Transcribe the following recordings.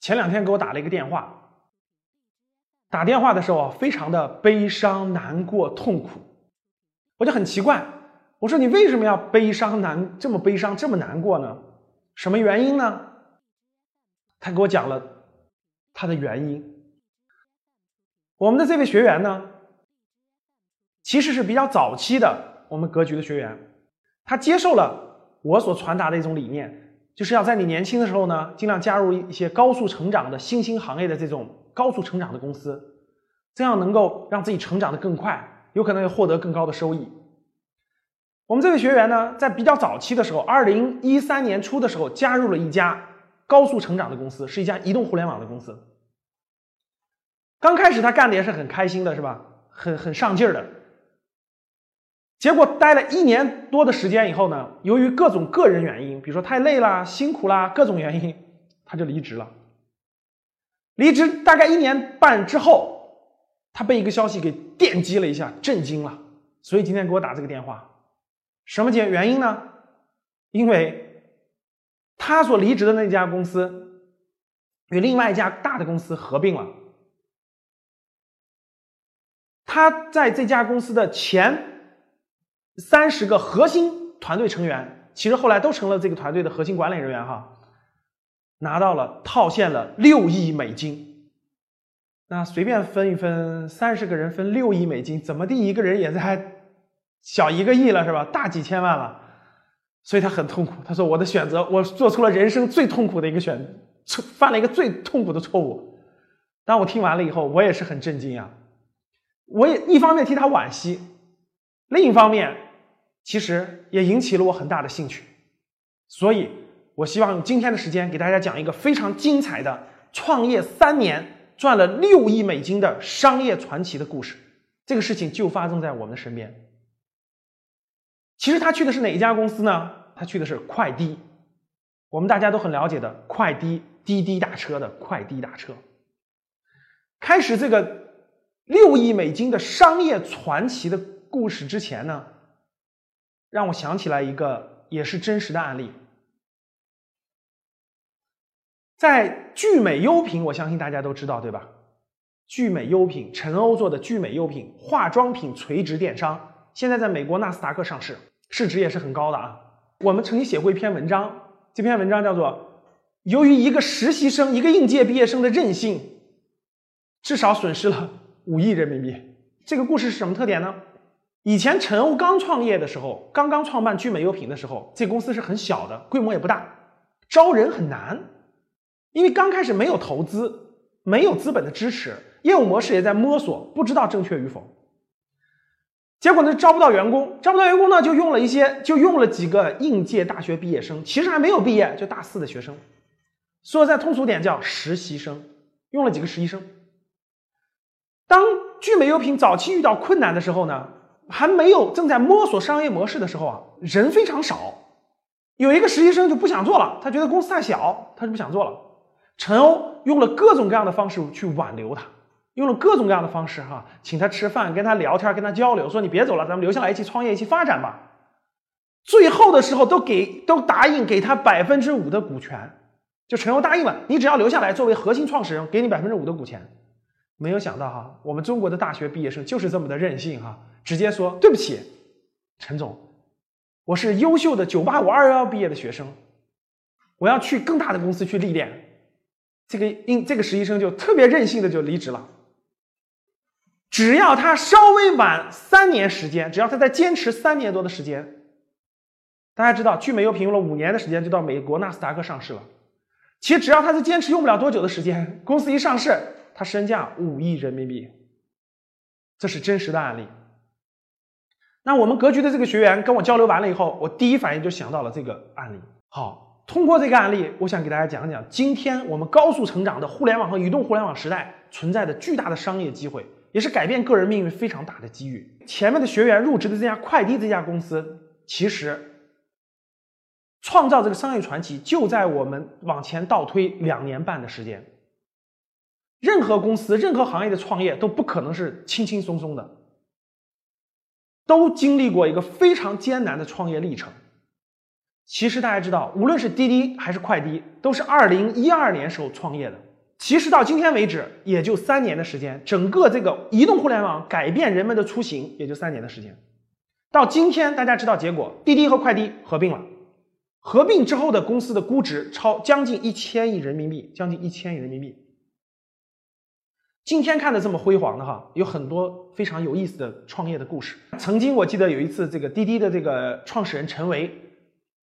前两天给我打了一个电话，打电话的时候啊，非常的悲伤、难过、痛苦，我就很奇怪，我说你为什么要悲伤难这么悲伤这么难过呢？什么原因呢？他给我讲了他的原因。我们的这位学员呢，其实是比较早期的我们格局的学员，他接受了我所传达的一种理念。就是要在你年轻的时候呢，尽量加入一些高速成长的新兴行业的这种高速成长的公司，这样能够让自己成长的更快，有可能也获得更高的收益。我们这位学员呢，在比较早期的时候，二零一三年初的时候，加入了一家高速成长的公司，是一家移动互联网的公司。刚开始他干的也是很开心的，是吧？很很上劲儿的。结果待了一年多的时间以后呢，由于各种个人原因，比如说太累啦、辛苦啦，各种原因，他就离职了。离职大概一年半之后，他被一个消息给电击了一下，震惊了。所以今天给我打这个电话，什么原原因呢？因为他所离职的那家公司与另外一家大的公司合并了，他在这家公司的前。三十个核心团队成员，其实后来都成了这个团队的核心管理人员哈，拿到了套现了六亿美金。那随便分一分，三十个人分六亿美金，怎么地一个人也在小一个亿了是吧？大几千万了，所以他很痛苦。他说：“我的选择，我做出了人生最痛苦的一个选，犯了一个最痛苦的错误。”当我听完了以后，我也是很震惊啊！我也一方面替他惋惜，另一方面。其实也引起了我很大的兴趣，所以我希望用今天的时间给大家讲一个非常精彩的创业三年赚了六亿美金的商业传奇的故事。这个事情就发生在我们的身边。其实他去的是哪一家公司呢？他去的是快滴，我们大家都很了解的快滴滴滴打车的快滴打车。开始这个六亿美金的商业传奇的故事之前呢？让我想起来一个也是真实的案例，在聚美优品，我相信大家都知道，对吧？聚美优品，陈欧做的聚美优品化妆品垂直电商，现在在美国纳斯达克上市，市值也是很高的啊。我们曾经写过一篇文章，这篇文章叫做《由于一个实习生，一个应届毕业生的任性，至少损失了五亿人民币》。这个故事是什么特点呢？以前陈欧刚创业的时候，刚刚创办聚美优品的时候，这公司是很小的，规模也不大，招人很难，因为刚开始没有投资，没有资本的支持，业务模式也在摸索，不知道正确与否。结果呢，招不到员工，招不到员工呢，就用了一些，就用了几个应届大学毕业生，其实还没有毕业，就大四的学生，说再通俗点叫实习生，用了几个实习生。当聚美优品早期遇到困难的时候呢？还没有正在摸索商业模式的时候啊，人非常少，有一个实习生就不想做了，他觉得公司太小，他就不想做了。陈欧用了各种各样的方式去挽留他，用了各种各样的方式哈，请他吃饭，跟他聊天，跟他交流，说你别走了，咱们留下来一起创业，一起发展吧。最后的时候都给都答应给他百分之五的股权，就陈欧答应了，你只要留下来作为核心创始人，给你百分之五的股权。没有想到哈，我们中国的大学毕业生就是这么的任性哈。直接说对不起，陈总，我是优秀的九八五二幺幺毕业的学生，我要去更大的公司去历练。这个应这个实习生就特别任性的就离职了。只要他稍微晚三年时间，只要他再坚持三年多的时间，大家知道聚美优品用了五年的时间就到美国纳斯达克上市了。其实只要他是坚持用不了多久的时间，公司一上市，他身价五亿人民币，这是真实的案例。那我们格局的这个学员跟我交流完了以后，我第一反应就想到了这个案例。好，通过这个案例，我想给大家讲讲，今天我们高速成长的互联网和移动互联网时代存在的巨大的商业机会，也是改变个人命运非常大的机遇。前面的学员入职的这家快递这家公司，其实创造这个商业传奇就在我们往前倒推两年半的时间。任何公司、任何行业的创业都不可能是轻轻松松的，都经历过一个非常艰难的创业历程。其实大家知道，无论是滴滴还是快滴，都是二零一二年时候创业的。其实到今天为止，也就三年的时间。整个这个移动互联网改变人们的出行，也就三年的时间。到今天，大家知道结果，滴滴和快滴合并了。合并之后的公司的估值超将近一千亿人民币，将近一千亿人民币。今天看的这么辉煌的哈，有很多非常有意思的创业的故事。曾经我记得有一次，这个滴滴的这个创始人陈维。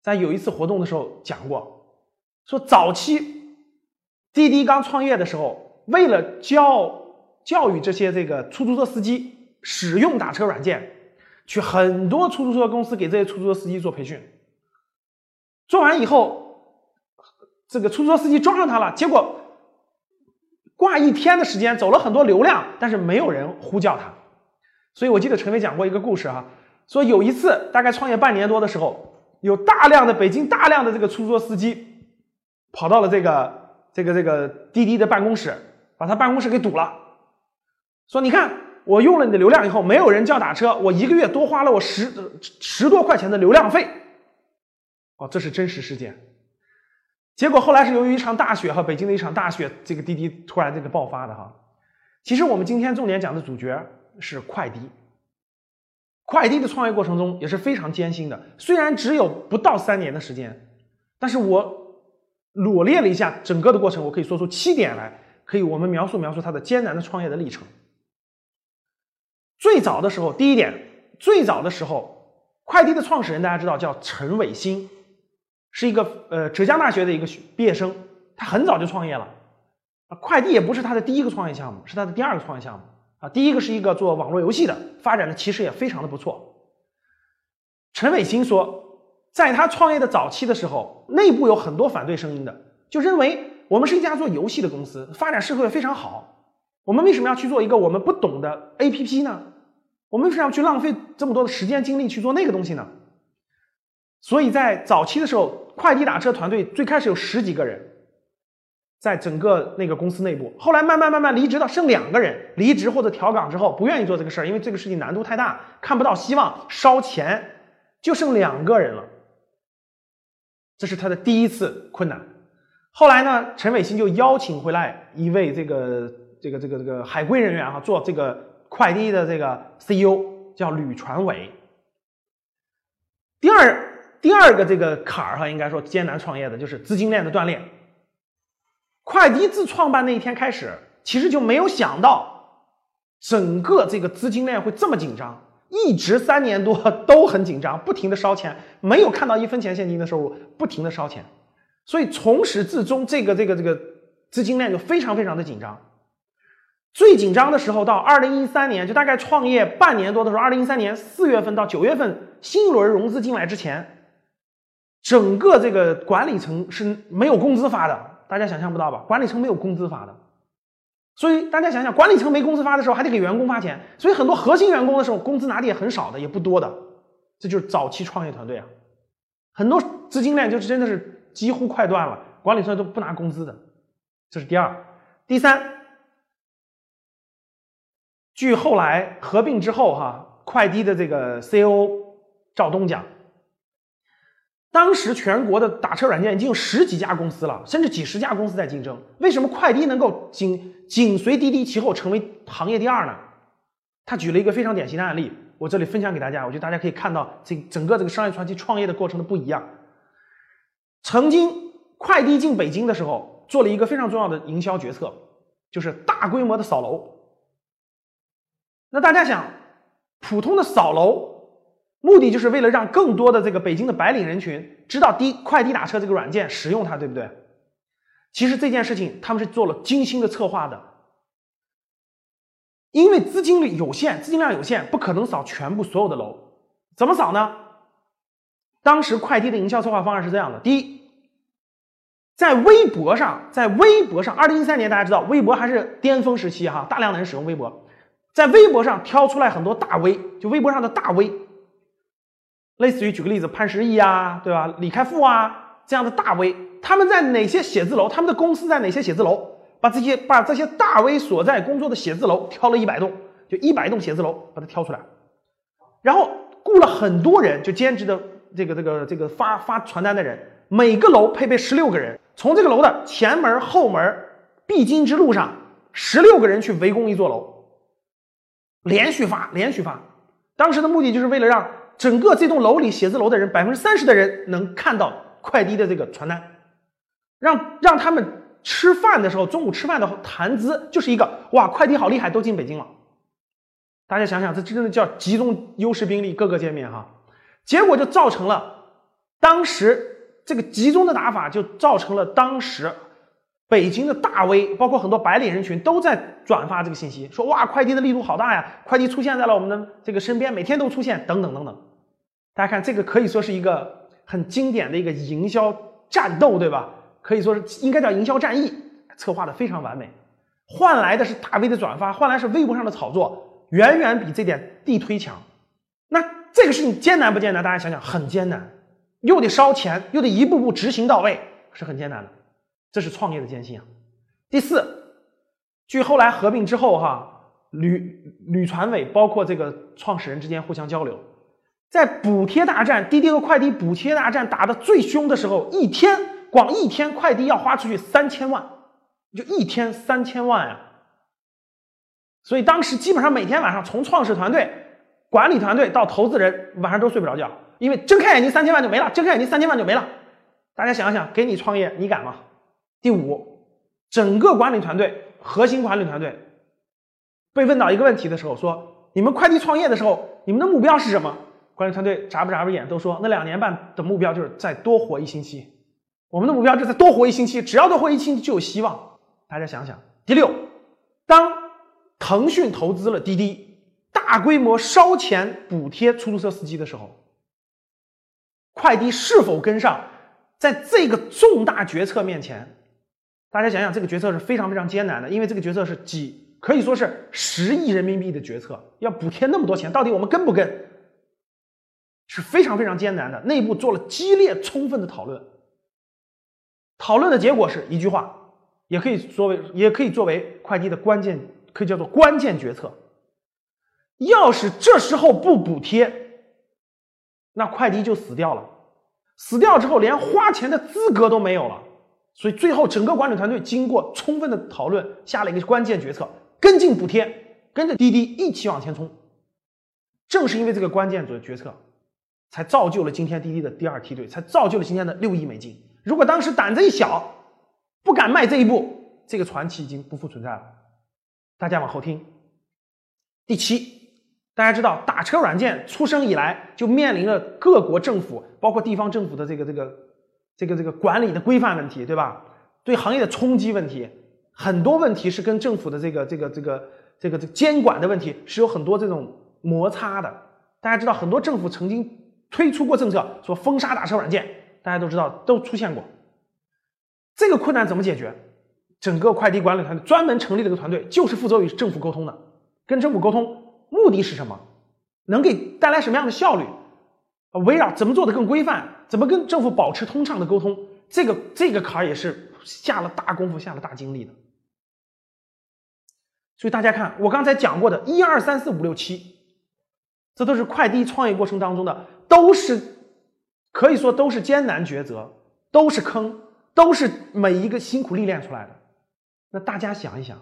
在有一次活动的时候讲过，说早期滴滴刚创业的时候，为了教教育这些这个出租车司机使用打车软件，去很多出租车公司给这些出租车司机做培训。做完以后，这个出租车司机装上它了，结果挂一天的时间，走了很多流量，但是没有人呼叫他。所以我记得陈伟讲过一个故事哈，说有一次大概创业半年多的时候。有大量的北京大量的这个出租车司机，跑到了这个这个这个滴滴的办公室，把他办公室给堵了，说：“你看，我用了你的流量以后，没有人叫打车，我一个月多花了我十十多块钱的流量费。”哦，这是真实事件。结果后来是由于一场大雪和北京的一场大雪，这个滴滴突然这个爆发的哈。其实我们今天重点讲的主角是快滴。快滴的创业过程中也是非常艰辛的，虽然只有不到三年的时间，但是我罗列了一下整个的过程，我可以说出七点来，可以我们描述描述它的艰难的创业的历程。最早的时候，第一点，最早的时候，快滴的创始人大家知道叫陈伟新，是一个呃浙江大学的一个毕业生，他很早就创业了，快递也不是他的第一个创业项目，是他的第二个创业项目。啊，第一个是一个做网络游戏的，发展的其实也非常的不错。陈伟新说，在他创业的早期的时候，内部有很多反对声音的，就认为我们是一家做游戏的公司，发展势头也非常好，我们为什么要去做一个我们不懂的 APP 呢？我们为什么要去浪费这么多的时间精力去做那个东西呢？所以在早期的时候，快递打车团队最开始有十几个人。在整个那个公司内部，后来慢慢慢慢离职到剩两个人，离职或者调岗之后不愿意做这个事儿，因为这个事情难度太大，看不到希望，烧钱，就剩两个人了。这是他的第一次困难。后来呢，陈伟新就邀请回来一位这个这个这个这个海归人员哈，做这个快递的这个 CEO，叫吕传伟。第二第二个这个坎儿哈，应该说艰难创业的就是资金链的断裂。快滴自创办那一天开始，其实就没有想到，整个这个资金链会这么紧张，一直三年多都很紧张，不停的烧钱，没有看到一分钱现金的收入，不停的烧钱，所以从始至终，这个这个这个资金链就非常非常的紧张。最紧张的时候到二零一三年，就大概创业半年多的时候，二零一三年四月份到九月份，新一轮融资进来之前，整个这个管理层是没有工资发的。大家想象不到吧？管理层没有工资发的，所以大家想想，管理层没工资发的时候，还得给员工发钱，所以很多核心员工的时候，工资拿的也很少的，也不多的。这就是早期创业团队啊，很多资金链就是真的是几乎快断了，管理层都不拿工资的。这是第二，第三，据后来合并之后哈，快滴的这个 C.O. 赵东讲。当时全国的打车软件已经有十几家公司了，甚至几十家公司在竞争。为什么快滴能够紧紧随滴滴其后成为行业第二呢？他举了一个非常典型的案例，我这里分享给大家，我觉得大家可以看到这整个这个商业传奇创业的过程的不一样。曾经快滴进北京的时候，做了一个非常重要的营销决策，就是大规模的扫楼。那大家想，普通的扫楼。目的就是为了让更多的这个北京的白领人群知道滴快滴打车这个软件，使用它，对不对？其实这件事情他们是做了精心的策划的，因为资金率有限，资金量有限，不可能扫全部所有的楼。怎么扫呢？当时快滴的营销策划方案是这样的：第一，在微博上，在微博上，二零一三年大家知道，微博还是巅峰时期哈，大量的人使用微博，在微博上挑出来很多大 V，就微博上的大 V，类似于举个例子，潘石屹啊，对吧？李开复啊这样的大 V，他们在哪些写字楼？他们的公司在哪些写字楼？把这些把这些大 V 所在工作的写字楼挑了一百栋，就一百栋写字楼把它挑出来，然后雇了很多人，就兼职的这个这个这个发发传单的人，每个楼配备十六个人。从这个楼的前门、后门必经之路上，十六个人去围攻一座楼，连续发，连续发。当时的目的就是为了让整个这栋楼里写字楼的人百分之三十的人能看到快递的这个传单，让让他们吃饭的时候，中午吃饭的谈资就是一个哇，快递好厉害，都进北京了。大家想想，这真的叫集中优势兵力，各个见面哈。结果就造成了当时。这个集中的打法就造成了当时北京的大 V，包括很多白领人群都在转发这个信息，说哇，快递的力度好大呀，快递出现在了我们的这个身边，每天都出现，等等等等。大家看，这个可以说是一个很经典的一个营销战斗，对吧？可以说是应该叫营销战役，策划的非常完美，换来的是大 V 的转发，换来是微博上的炒作，远远比这点地推强。那这个事情艰难不艰难？大家想想，很艰难。又得烧钱，又得一步步执行到位，是很艰难的。这是创业的艰辛啊。第四，据后来合并之后，哈旅旅传委包括这个创始人之间互相交流，在补贴大战，滴滴和快递补贴大战打得最凶的时候，一天光一天快递要花出去三千万，就一天三千万呀。所以当时基本上每天晚上，从创始团队、管理团队到投资人，晚上都睡不着觉。因为睁开眼睛三千万就没了，睁开眼睛三千万就没了。大家想想，给你创业，你敢吗？第五，整个管理团队、核心管理团队被问到一个问题的时候，说：“你们快递创业的时候，你们的目标是什么？”管理团队眨巴眨巴眼，都说：“那两年半的目标就是再多活一星期。我们的目标就是再多活一星期，只要多活一星期就有希望。”大家想想。第六，当腾讯投资了滴滴，大规模烧钱补贴出租车司机的时候。快递是否跟上，在这个重大决策面前，大家想想，这个决策是非常非常艰难的，因为这个决策是几可以说是十亿人民币的决策，要补贴那么多钱，到底我们跟不跟，是非常非常艰难的。内部做了激烈充分的讨论，讨论的结果是一句话，也可以作为也可以作为快递的关键，可以叫做关键决策。要是这时候不补贴。那快递就死掉了，死掉之后连花钱的资格都没有了，所以最后整个管理团队经过充分的讨论，下了一个关键决策：跟进补贴，跟着滴滴一起往前冲。正是因为这个关键的决策，才造就了今天滴滴的第二梯队，才造就了今天的六亿美金。如果当时胆子一小，不敢迈这一步，这个传奇已经不复存在了。大家往后听，第七。大家知道，打车软件出生以来就面临着各国政府，包括地方政府的这个这个这个这个管理的规范问题，对吧？对行业的冲击问题，很多问题是跟政府的这个这个这个这个这监管的问题是有很多这种摩擦的。大家知道，很多政府曾经推出过政策，说封杀打车软件，大家都知道都出现过。这个困难怎么解决？整个快递管理团队专门成立了一个团队，就是负责与政府沟通的，跟政府沟通。目的是什么？能给带来什么样的效率？围绕怎么做的更规范，怎么跟政府保持通畅的沟通，这个这个坎儿也是下了大功夫、下了大精力的。所以大家看，我刚才讲过的一二三四五六七，这都是快递创业过程当中的，都是可以说都是艰难抉择，都是坑，都是每一个辛苦历练出来的。那大家想一想。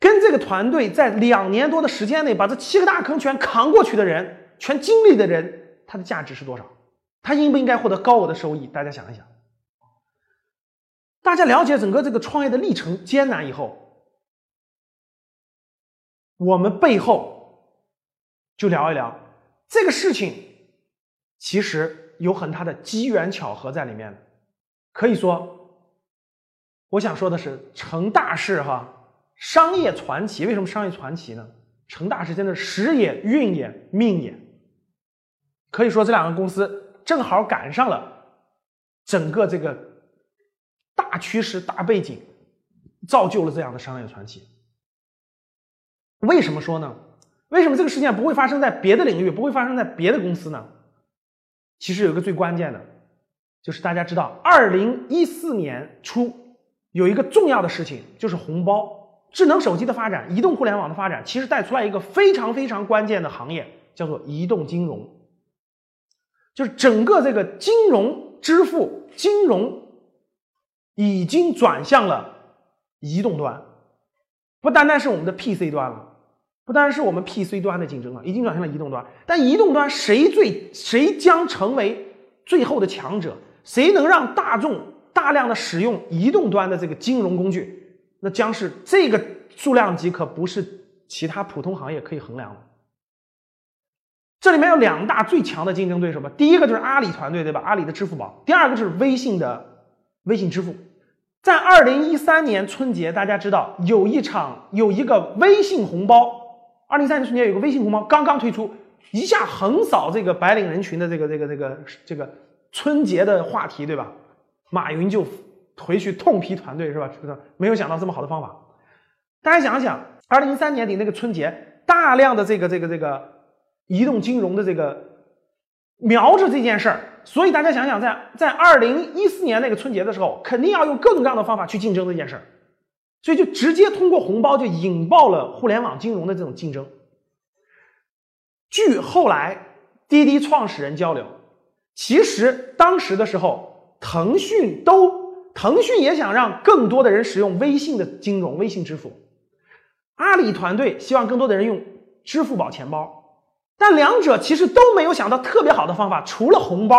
跟这个团队在两年多的时间内把这七个大坑全扛过去的人，全经历的人，他的价值是多少？他应不应该获得高额的收益？大家想一想。大家了解整个这个创业的历程艰难以后，我们背后就聊一聊这个事情，其实有很大的机缘巧合在里面。可以说，我想说的是成大事哈。商业传奇为什么商业传奇呢？成大事真的时也运也命也，可以说这两个公司正好赶上了整个这个大趋势、大背景，造就了这样的商业传奇。为什么说呢？为什么这个事件不会发生在别的领域，不会发生在别的公司呢？其实有一个最关键的，就是大家知道，二零一四年初有一个重要的事情，就是红包。智能手机的发展，移动互联网的发展，其实带出来一个非常非常关键的行业，叫做移动金融。就是整个这个金融支付、金融已经转向了移动端，不单单是我们的 PC 端了，不单是我们 PC 端的竞争了，已经转向了移动端。但移动端谁最谁将成为最后的强者？谁能让大众大量的使用移动端的这个金融工具？那将是这个数量级，可不是其他普通行业可以衡量的。这里面有两大最强的竞争对手吧，第一个就是阿里团队，对吧？阿里的支付宝，第二个就是微信的微信支付。在二零一三年春节，大家知道有一场有一个微信红包，二零一三年春节有个微信红包刚刚推出，一下横扫这个白领人群的这个这个这个这个春节的话题，对吧？马云就。回去痛批团队是吧？是没有想到这么好的方法。大家想想，二零一三年底那个春节，大量的这个这个这个移动金融的这个瞄着这件事儿，所以大家想想，在在二零一四年那个春节的时候，肯定要用各种各样的方法去竞争这件事儿，所以就直接通过红包就引爆了互联网金融的这种竞争。据后来滴滴创始人交流，其实当时的时候，腾讯都。腾讯也想让更多的人使用微信的金融、微信支付，阿里团队希望更多的人用支付宝钱包，但两者其实都没有想到特别好的方法，除了红包，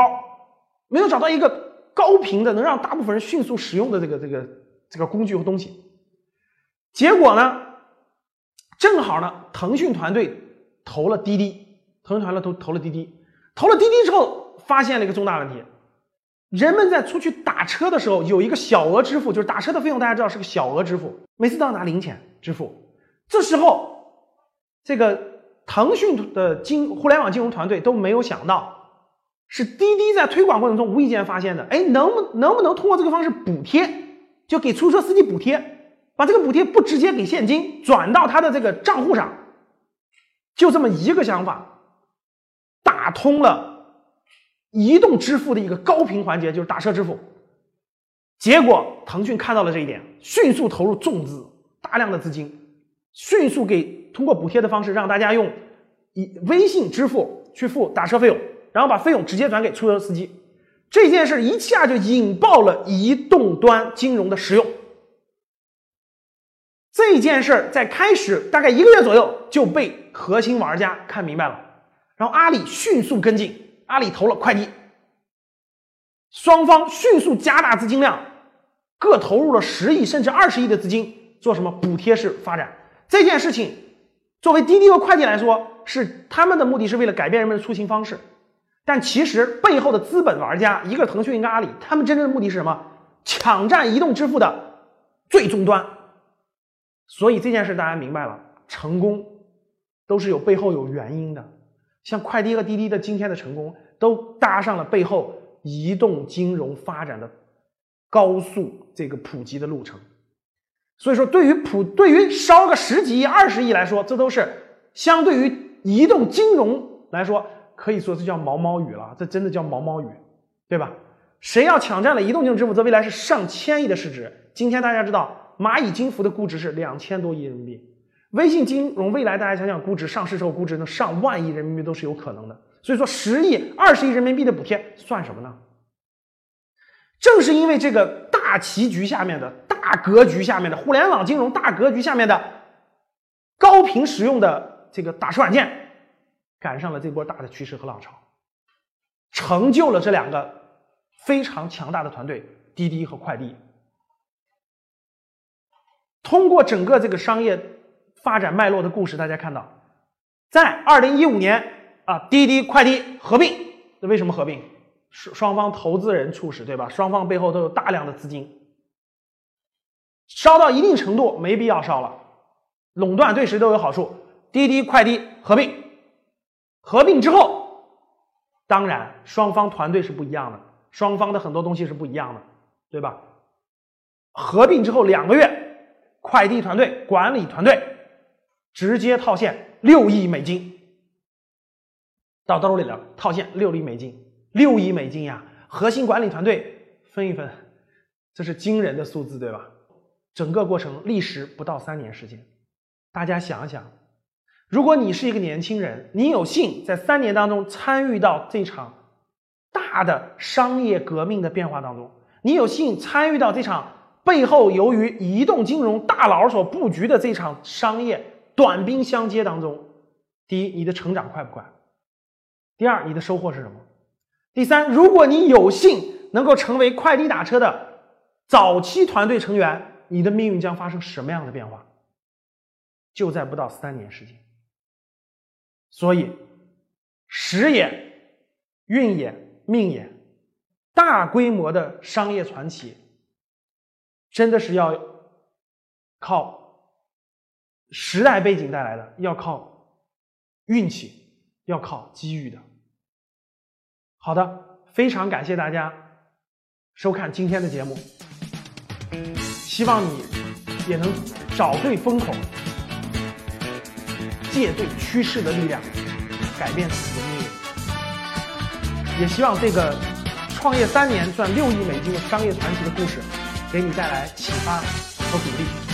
没有找到一个高频的能让大部分人迅速使用的这个这个这个工具和东西。结果呢，正好呢，腾讯团队投了滴滴，腾讯团队投投了滴滴，投了滴滴之后，发现了一个重大问题。人们在出去打车的时候，有一个小额支付，就是打车的费用，大家知道是个小额支付，每次都要拿零钱支付。这时候，这个腾讯的金互联网金融团队都没有想到，是滴滴在推广过程中无意间发现的。哎，能不能不能通过这个方式补贴，就给出租车司机补贴，把这个补贴不直接给现金，转到他的这个账户上，就这么一个想法，打通了。移动支付的一个高频环节就是打车支付，结果腾讯看到了这一点，迅速投入重资、大量的资金，迅速给通过补贴的方式让大家用以微信支付去付打车费用，然后把费用直接转给出租车司机。这件事一下就引爆了移动端金融的使用。这件事在开始大概一个月左右就被核心玩家看明白了，然后阿里迅速跟进。阿里投了快递，双方迅速加大资金量，各投入了十亿甚至二十亿的资金，做什么补贴式发展？这件事情，作为滴滴和快递来说，是他们的目的是为了改变人们的出行方式，但其实背后的资本玩家，一个腾讯，一个阿里，他们真正的目的是什么？抢占移动支付的最终端。所以这件事大家明白了，成功都是有背后有原因的。像快滴和滴滴的今天的成功，都搭上了背后移动金融发展的高速这个普及的路程。所以说，对于普对于烧个十几亿、二十亿来说，这都是相对于移动金融来说，可以说这叫毛毛雨了。这真的叫毛毛雨，对吧？谁要抢占了移动金融支付，这未来是上千亿的市值。今天大家知道，蚂蚁金服的估值是两千多亿人民币。微信金融未来，大家想想，估值上市之后估值能上万亿人民币都是有可能的。所以说，十亿、二十亿人民币的补贴算什么呢？正是因为这个大棋局下面的大格局下面的互联网金融大格局下面的高频使用的这个打车软件，赶上了这波大的趋势和浪潮，成就了这两个非常强大的团队——滴滴和快递。通过整个这个商业。发展脉络的故事，大家看到，在二零一五年啊，滴滴快滴合并，那为什么合并？双双方投资人促使，对吧？双方背后都有大量的资金，烧到一定程度没必要烧了，垄断对谁都有好处。滴滴快滴合并，合并之后，当然双方团队是不一样的，双方的很多东西是不一样的，对吧？合并之后两个月，快递团队、管理团队直接套现六亿美金，到兜里了，套现六亿美金，六亿美金呀！核心管理团队分一分，这是惊人的数字，对吧？整个过程历时不到三年时间，大家想一想，如果你是一个年轻人，你有幸在三年当中参与到这场大的商业革命的变化当中，你有幸参与到这场背后由于移动金融大佬所布局的这场商业短兵相接当中，第一，你的成长快不快？第二，你的收获是什么？第三，如果你有幸能够成为快滴打车的早期团队成员。你的命运将发生什么样的变化？就在不到三年时间。所以，时也，运也，命也，大规模的商业传奇，真的是要靠时代背景带来的，要靠运气，要靠机遇的。好的，非常感谢大家收看今天的节目。希望你也能找对风口，借对趋势的力量，改变自己的命运。也希望这个创业三年赚六亿美金的商业传奇的故事，给你带来启发和鼓励。